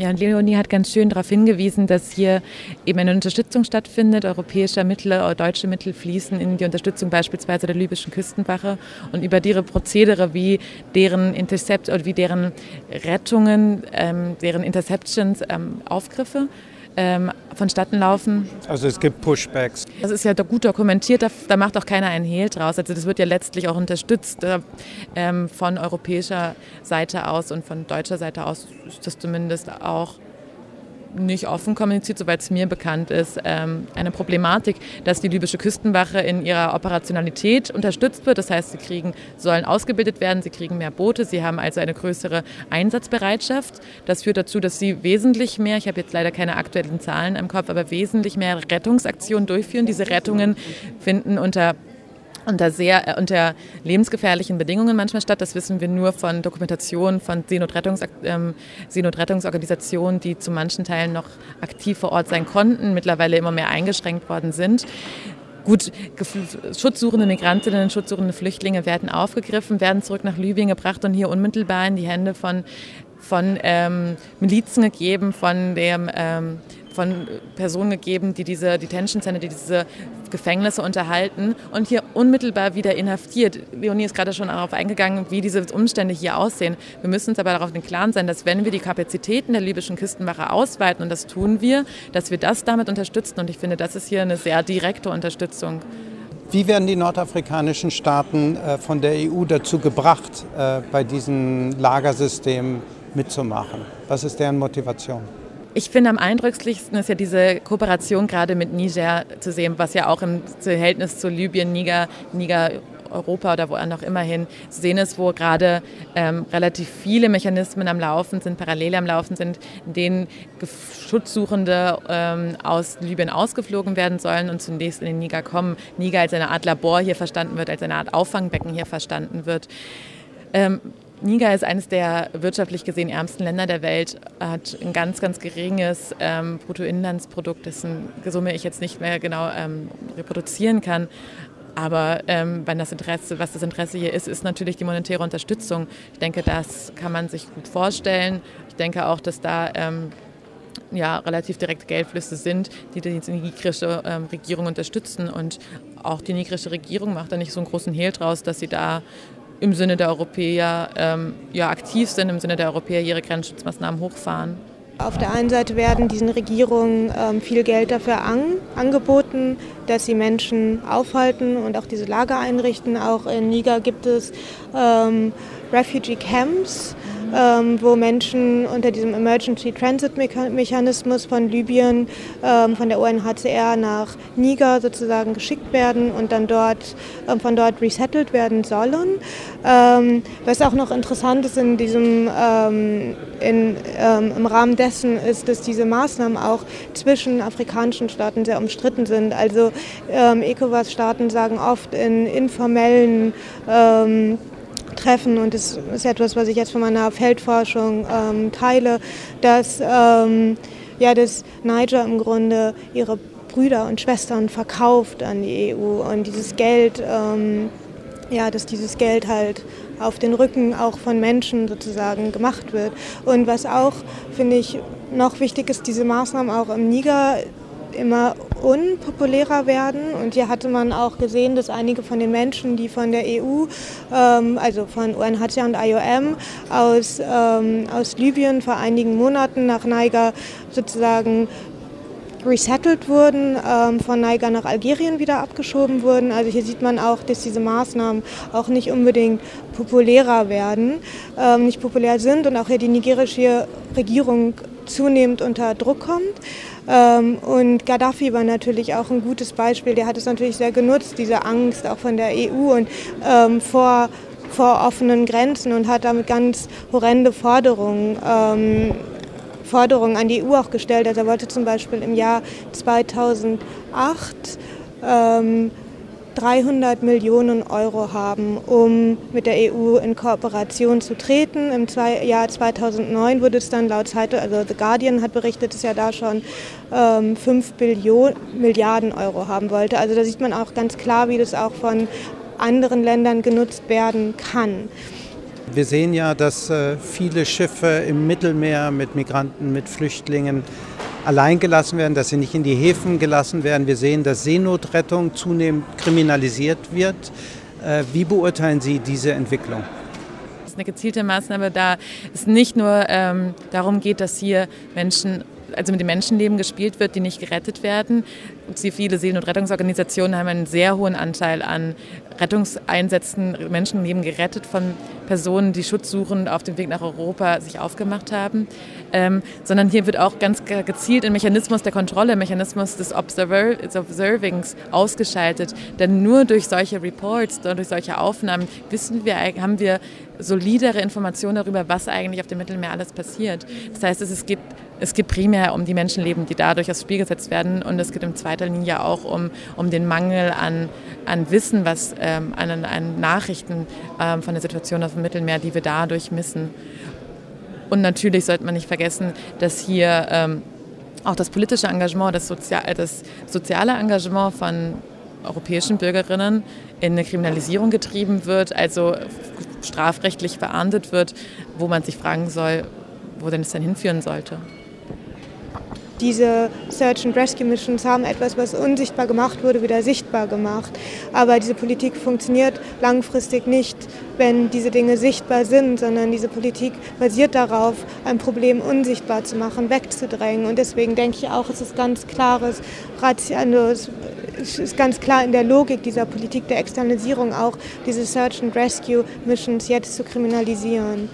E: Ja, und Leonie hat ganz schön darauf hingewiesen, dass hier eben eine Unterstützung stattfindet. Europäische Mittel, äh, deutsche Mittel fließen in die Unterstützung beispielsweise der libyschen Küstenwache und über ihre Prozedere, wie deren Intercept oder wie deren Rettungen, ähm, deren Interceptions, ähm, Aufgriffe ähm, vonstatten laufen.
C: Also es gibt Pushbacks.
E: Das ist ja gut dokumentiert, da, da, macht auch keiner einen Hehl draus. Also das wird ja letztlich auch unterstützt äh, ähm, von europäischer Seite aus und von deutscher Seite aus ist das zumindest auch nicht offen kommuniziert, soweit es mir bekannt ist, ähm, eine Problematik, dass die libysche Küstenwache in ihrer Operationalität unterstützt wird. Das heißt, sie kriegen, sollen ausgebildet werden, sie kriegen mehr Boote, sie haben also eine größere Einsatzbereitschaft. Das führt dazu, dass sie wesentlich mehr, ich habe jetzt leider keine aktuellen Zahlen im Kopf, aber wesentlich mehr Rettungsaktionen durchführen. Diese Rettungen finden unter unter sehr äh, unter lebensgefährlichen Bedingungen manchmal statt. Das wissen wir nur von Dokumentationen von Seenotrettungs, ähm, Seenotrettungsorganisationen, die zu manchen Teilen noch aktiv vor Ort sein konnten, mittlerweile immer mehr eingeschränkt worden sind. Gut, schutzsuchende Migrantinnen, schutzsuchende Flüchtlinge werden aufgegriffen, werden zurück nach Libyen gebracht und hier unmittelbar in die Hände von, von ähm, Milizen gegeben, von dem ähm, von Personen gegeben, die diese Detention Center, die diese Gefängnisse unterhalten und hier unmittelbar wieder inhaftiert. Leonie ist gerade schon darauf eingegangen, wie diese Umstände hier aussehen. Wir müssen uns aber darauf im Klaren sein, dass wenn wir die Kapazitäten der libyschen Küstenwache ausweiten, und das tun wir, dass wir das damit unterstützen. Und ich finde, das ist hier eine sehr direkte Unterstützung.
C: Wie werden die nordafrikanischen Staaten äh, von der EU dazu gebracht, äh, bei diesem Lagersystem mitzumachen? Was ist deren Motivation?
E: Ich finde am eindrücklichsten ist ja diese Kooperation gerade mit Niger zu sehen, was ja auch im Verhältnis zu Libyen, Niger, Niger Europa oder wo auch immer hin zu sehen ist, wo gerade ähm, relativ viele Mechanismen am Laufen sind, parallel am Laufen sind, in denen Schutzsuchende ähm, aus Libyen ausgeflogen werden sollen und zunächst in den Niger kommen. Niger als eine Art Labor hier verstanden wird, als eine Art Auffangbecken hier verstanden wird. Ähm, Niger ist eines der wirtschaftlich gesehen ärmsten Länder der Welt, hat ein ganz, ganz geringes ähm, Bruttoinlandsprodukt, dessen Summe ich jetzt nicht mehr genau ähm, reproduzieren kann. Aber ähm, wenn das Interesse, was das Interesse hier ist, ist natürlich die monetäre Unterstützung. Ich denke, das kann man sich gut vorstellen. Ich denke auch, dass da ähm, ja, relativ direkte Geldflüsse sind, die die nigrische ähm, Regierung unterstützen. Und auch die nigrische Regierung macht da nicht so einen großen Hehl draus, dass sie da im Sinne der Europäer ähm, ja, aktiv sind, im Sinne der Europäer ihre Grenzschutzmaßnahmen hochfahren.
D: Auf der einen Seite werden diesen Regierungen ähm, viel Geld dafür an, angeboten, dass sie Menschen aufhalten und auch diese Lager einrichten. Auch in Niger gibt es ähm, Refugee Camps, ähm, wo Menschen unter diesem Emergency Transit Mechanismus von Libyen, ähm, von der UNHCR nach Niger sozusagen geschickt werden und dann dort ähm, von dort resettled werden sollen. Ähm, was auch noch interessant ist in diesem, ähm, in, ähm, im Rahmen dessen ist, dass diese Maßnahmen auch zwischen afrikanischen Staaten sehr umstritten sind. Also ECOWAS-Staaten sagen oft in informellen treffen und das ist etwas, was ich jetzt von meiner Feldforschung ähm, teile, dass, ähm, ja, dass Niger im Grunde ihre Brüder und Schwestern verkauft an die EU und dieses Geld, ähm, ja, dass dieses Geld halt auf den Rücken auch von Menschen sozusagen gemacht wird. Und was auch, finde ich, noch wichtig ist, diese Maßnahmen auch im Niger immer unpopulärer werden. Und hier hatte man auch gesehen, dass einige von den Menschen, die von der EU, ähm, also von UNHCR und IOM aus, ähm, aus Libyen vor einigen Monaten nach Niger sozusagen resettled wurden, ähm, von Niger nach Algerien wieder abgeschoben wurden. Also hier sieht man auch, dass diese Maßnahmen auch nicht unbedingt populärer werden, ähm, nicht populär sind und auch hier die nigerische Regierung zunehmend unter Druck kommt. Ähm, und Gaddafi war natürlich auch ein gutes Beispiel. Der hat es natürlich sehr genutzt, diese Angst auch von der EU und ähm, vor vor offenen Grenzen und hat damit ganz horrende Forderungen ähm, Forderungen an die EU auch gestellt. Also er wollte zum Beispiel im Jahr 2008 ähm, 300 Millionen Euro haben, um mit der EU in Kooperation zu treten. Im Jahr 2009 wurde es dann laut Zeitung, also The Guardian hat berichtet, dass er da schon ähm, 5 Billion, Milliarden Euro haben wollte. Also da sieht man auch ganz klar, wie das auch von anderen Ländern genutzt werden kann.
C: Wir sehen ja, dass äh, viele Schiffe im Mittelmeer mit Migranten, mit Flüchtlingen allein gelassen werden, dass sie nicht in die Häfen gelassen werden. Wir sehen, dass Seenotrettung zunehmend kriminalisiert wird. Äh, wie beurteilen Sie diese Entwicklung?
E: Das ist eine gezielte Maßnahme, da es nicht nur ähm, darum geht, dass hier Menschen also mit dem Menschenleben gespielt wird, die nicht gerettet werden. Zivile Seelen- und Rettungsorganisationen haben einen sehr hohen Anteil an Rettungseinsätzen, Menschenleben gerettet von Personen, die Schutz suchen, auf dem Weg nach Europa sich aufgemacht haben. Ähm, sondern hier wird auch ganz gezielt ein Mechanismus der Kontrolle, ein Mechanismus des Observer Observings ausgeschaltet. Denn nur durch solche Reports, durch solche Aufnahmen wissen wir, haben wir solidere Informationen darüber, was eigentlich auf dem Mittelmeer alles passiert. Das heißt, es gibt, es geht primär um die Menschenleben, die dadurch aufs Spiel gesetzt werden und es geht in zweiter Linie auch um, um den Mangel an, an Wissen, was, ähm, an, an Nachrichten ähm, von der Situation auf dem Mittelmeer, die wir dadurch missen. Und natürlich sollte man nicht vergessen, dass hier ähm, auch das politische Engagement, das, Sozial das soziale Engagement von europäischen Bürgerinnen in eine Kriminalisierung getrieben wird, also strafrechtlich verahndet wird, wo man sich fragen soll, wo denn es denn hinführen sollte.
D: Diese Search and Rescue Missions haben etwas, was unsichtbar gemacht wurde, wieder sichtbar gemacht. Aber diese Politik funktioniert langfristig nicht, wenn diese Dinge sichtbar sind, sondern diese Politik basiert darauf, ein Problem unsichtbar zu machen, wegzudrängen. Und deswegen denke ich auch, es ist ganz klares, es ist ganz klar in der Logik dieser Politik der Externalisierung auch, diese Search and Rescue Missions jetzt zu kriminalisieren.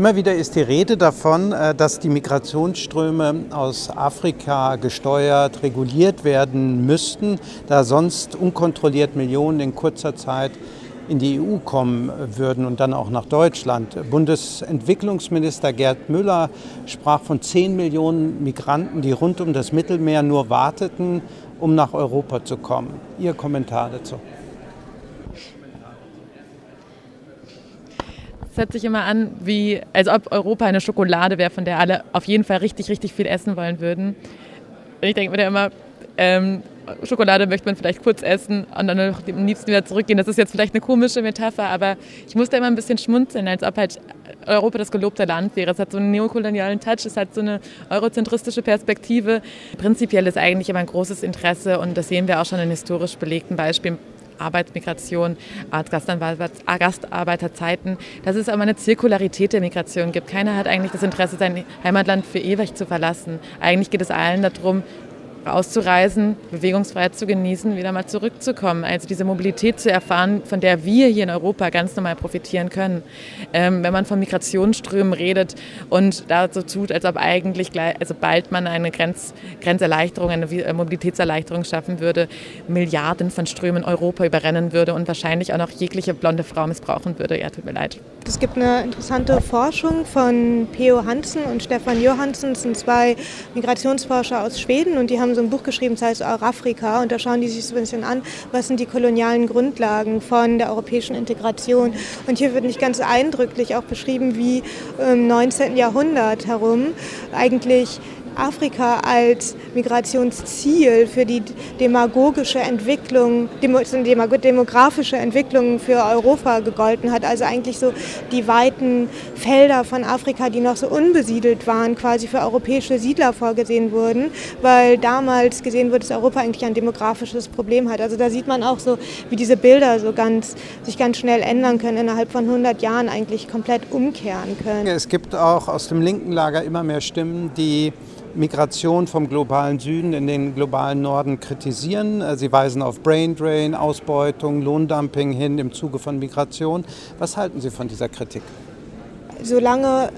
C: Immer wieder ist die Rede davon, äh, dass die Migrationsströme aus Afrika gesteuert, reguliert werden müssten, da sonst unkontrolliert Millionen in kurzer Zeit in die EU kommen würden und dann auch nach Deutschland. Bundesentwicklungsminister Gerd Müller sprach von 10 Millionen Migranten, die rund um das Mittelmeer nur warteten, um nach Europa zu kommen. Ihr Kommentar dazu?
E: Hört sich immer an, wie, als ob Europa eine Schokolade wäre, von der alle auf jeden Fall richtig, richtig viel essen wollen würden. Und ich denke mir immer, ähm, Schokolade möchte man vielleicht kurz essen und dann am liebsten wieder zurückgehen. Das ist jetzt vielleicht eine komische Metapher, aber ich muss da immer ein bisschen schmunzeln, als ob halt Europa das gelobte Land wäre. Es hat so einen neokolonialen Touch, es hat so eine eurozentristische Perspektive. Prinzipiell ist eigentlich immer ein großes Interesse und das sehen wir auch schon in historisch belegten Beispielen Arbeitsmigration, als Gastarbeiterzeiten, dass es aber eine Zirkularität der Migration gibt. Keiner hat eigentlich das Interesse, sein Heimatland für ewig zu verlassen. Eigentlich geht es allen darum, auszureisen, Bewegungsfreiheit zu genießen, wieder mal zurückzukommen. Also diese Mobilität zu erfahren, von der wir hier in Europa ganz normal profitieren können. Ähm, wenn man von Migrationsströmen redet und dazu tut, als ob eigentlich gleich, also bald man eine Grenz, Grenzerleichterung, eine äh, Mobilitätserleichterung schaffen würde, Milliarden von Strömen Europa überrennen würde und wahrscheinlich auch noch jegliche blonde Frau missbrauchen würde. Ja, tut mir leid.
D: Es gibt eine interessante Forschung von Theo Hansen und Stefan Johansen, das sind zwei Migrationsforscher aus Schweden und die haben so ein Buch geschrieben, das heißt Afrika und da schauen die sich so ein bisschen an, was sind die kolonialen Grundlagen von der europäischen Integration. Und hier wird nicht ganz eindrücklich auch beschrieben, wie im 19. Jahrhundert herum eigentlich Afrika als Migrationsziel für die demagogische Entwicklung, demografische Entwicklung für Europa gegolten hat. Also eigentlich so die weiten Felder von Afrika, die noch so unbesiedelt waren, quasi für europäische Siedler vorgesehen wurden, weil damals gesehen wurde, dass Europa eigentlich ein demografisches Problem hat. Also da sieht man auch so, wie diese Bilder so ganz, sich ganz schnell ändern können, innerhalb von 100 Jahren eigentlich komplett umkehren können.
C: Es gibt auch aus dem linken Lager immer mehr Stimmen, die Migration vom globalen Süden in den globalen Norden kritisieren. Äh, sie weisen auf Braindrain, Ausbeutung, Lohndumping hin im Zuge von Migration. Was halten Sie von dieser Kritik?
D: Solange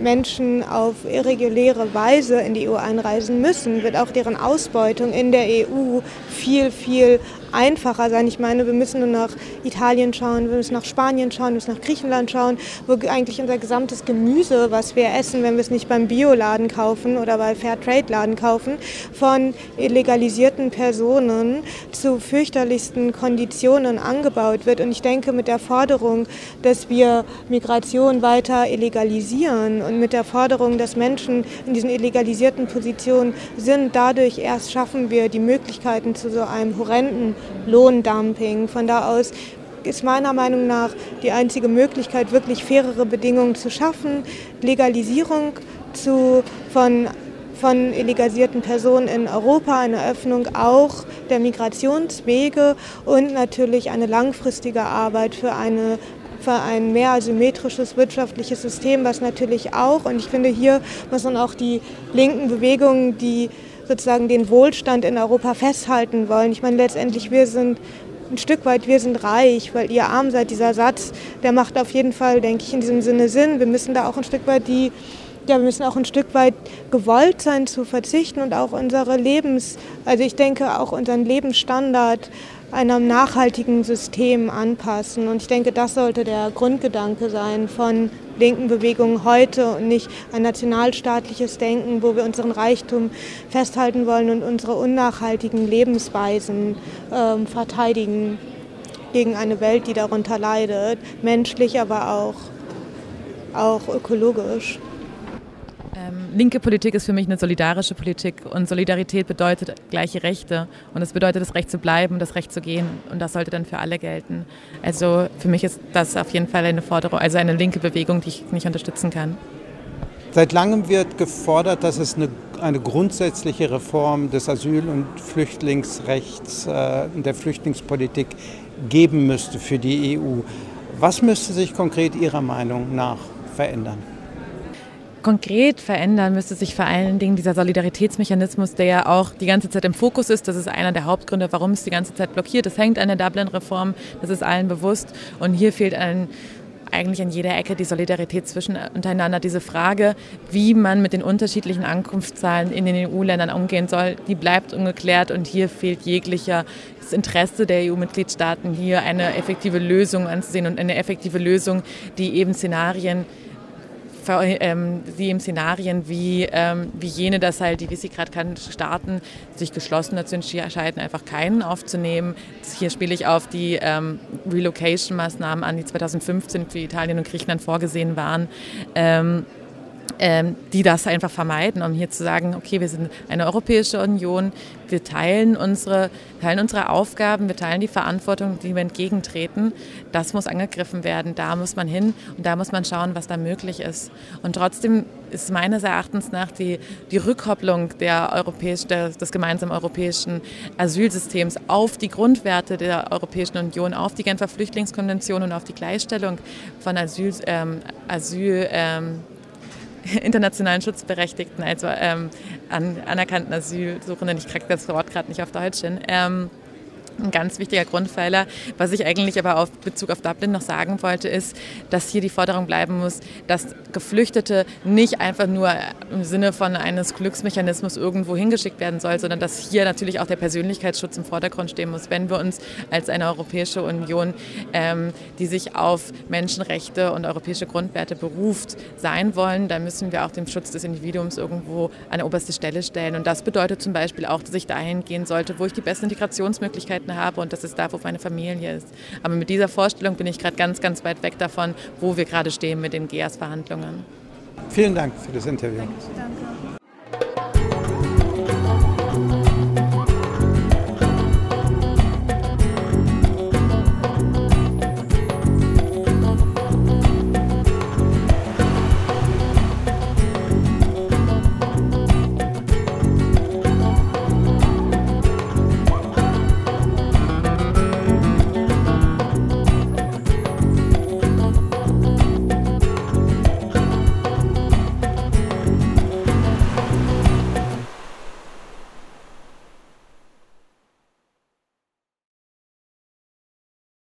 D: Menschen auf irreguläre Weise in die EU einreisen müssen, wird auch deren Ausbeutung in der EU viel, viel einfacher sein. Ich meine, wir müssen nur nach Italien schauen, wir müssen nach Spanien schauen, wir müssen nach Griechenland schauen, wo eigentlich unser gesamtes Gemüse, was wir essen, wenn wir es nicht beim Bioladen kaufen oder bei Fairtrade-Laden kaufen, von illegalisierten Personen zu fürchterlichsten Konditionen angebaut wird. Und ich denke, mit der Forderung, dass wir Migration weiter illegalisieren und mit der Forderung, dass Menschen in diesen illegalisierten Positionen sind, dadurch erst schaffen wir die Möglichkeiten zu so einem horrenden Lohndumping. Von da aus ist meiner Meinung nach die einzige Möglichkeit, wirklich fairere Bedingungen zu schaffen, Legalisierung zu, von, von illegalisierten Personen in Europa, eine Öffnung auch der Migrationswege und natürlich eine langfristige Arbeit für eine für ein mehr asymmetrisches wirtschaftliches System, was natürlich auch, und ich finde, hier muss man auch die linken Bewegungen, die sozusagen den Wohlstand in Europa festhalten wollen. Ich meine, letztendlich, wir sind ein Stück weit, wir sind reich, weil ihr arm seid. Dieser Satz, der macht auf jeden Fall, denke ich, in diesem Sinne Sinn. Wir müssen da auch ein Stück weit die, ja, wir müssen auch ein Stück weit gewollt sein zu verzichten und auch unsere Lebens, also ich denke auch unseren Lebensstandard einem nachhaltigen System anpassen. Und ich denke, das sollte der Grundgedanke sein von linken Bewegungen heute und nicht ein nationalstaatliches Denken, wo wir unseren Reichtum festhalten wollen und unsere unnachhaltigen Lebensweisen äh, verteidigen gegen eine Welt, die darunter leidet, menschlich, aber auch, auch ökologisch.
E: Linke Politik ist für mich eine solidarische Politik und Solidarität bedeutet gleiche Rechte und es bedeutet das Recht zu bleiben, das Recht zu gehen und das sollte dann für alle gelten. Also für mich ist das auf jeden Fall eine Forderung, also eine linke Bewegung, die ich nicht unterstützen kann.
C: Seit langem wird gefordert, dass es eine, eine grundsätzliche Reform des Asyl- und Flüchtlingsrechts, äh, der Flüchtlingspolitik geben müsste für die EU. Was müsste sich konkret Ihrer Meinung nach verändern?
E: Konkret verändern müsste sich vor allen Dingen dieser Solidaritätsmechanismus, der ja auch die ganze Zeit im Fokus ist. Das ist einer der Hauptgründe, warum es die ganze Zeit blockiert. Das hängt an der Dublin-Reform, das ist allen bewusst. Und hier fehlt ein eigentlich an jeder Ecke die Solidarität zwischen untereinander. Diese Frage, wie man mit den unterschiedlichen Ankunftszahlen in den EU-Ländern umgehen soll, die bleibt ungeklärt und hier fehlt jeglicher Interesse der EU-Mitgliedstaaten, hier eine effektive Lösung anzusehen und eine effektive Lösung, die eben Szenarien ähm, die im Szenarien wie, ähm, wie jene, dass halt die Visegrad Staaten sich geschlossen dazu entscheiden, einfach keinen aufzunehmen. Hier spiele ich auf die ähm, Relocation-Maßnahmen an, die 2015 für Italien und Griechenland vorgesehen waren. Ähm, ähm, die das einfach vermeiden, um hier zu sagen, okay, wir sind eine Europäische Union, wir teilen unsere, teilen unsere Aufgaben, wir teilen die Verantwortung, die wir entgegentreten. Das muss angegriffen werden, da muss man hin und da muss man schauen, was da möglich ist. Und trotzdem ist meines Erachtens nach die, die Rückkopplung der europäisch, der, des gemeinsamen europäischen Asylsystems auf die Grundwerte der Europäischen Union, auf die Genfer Flüchtlingskonvention und auf die Gleichstellung von Asyl, ähm, Asyl ähm, internationalen Schutzberechtigten, also ähm, an, anerkannten Asylsuchenden, ich kriege das Wort gerade nicht auf Deutsch hin, ähm, ein ganz wichtiger Grundpfeiler. Was ich eigentlich aber auf Bezug auf Dublin noch sagen wollte, ist, dass hier die Forderung bleiben muss, dass Geflüchtete nicht einfach nur im Sinne von eines Glücksmechanismus irgendwo hingeschickt werden soll, sondern dass hier natürlich auch der Persönlichkeitsschutz im Vordergrund stehen muss. Wenn wir uns als eine Europäische Union, ähm, die sich auf Menschenrechte und europäische Grundwerte beruft, sein wollen, dann müssen wir auch den Schutz des Individuums irgendwo an oberste Stelle stellen. Und das bedeutet zum Beispiel auch, dass ich dahin gehen sollte, wo ich die besten Integrationsmöglichkeiten gefunden habe und das ist da, wo meine Familie ist. Aber mit dieser Vorstellung bin ich gerade ganz, ganz weit weg davon, wo wir gerade stehen mit den GEAS-Verhandlungen.
C: Vielen Dank für das Interview.
D: Danke.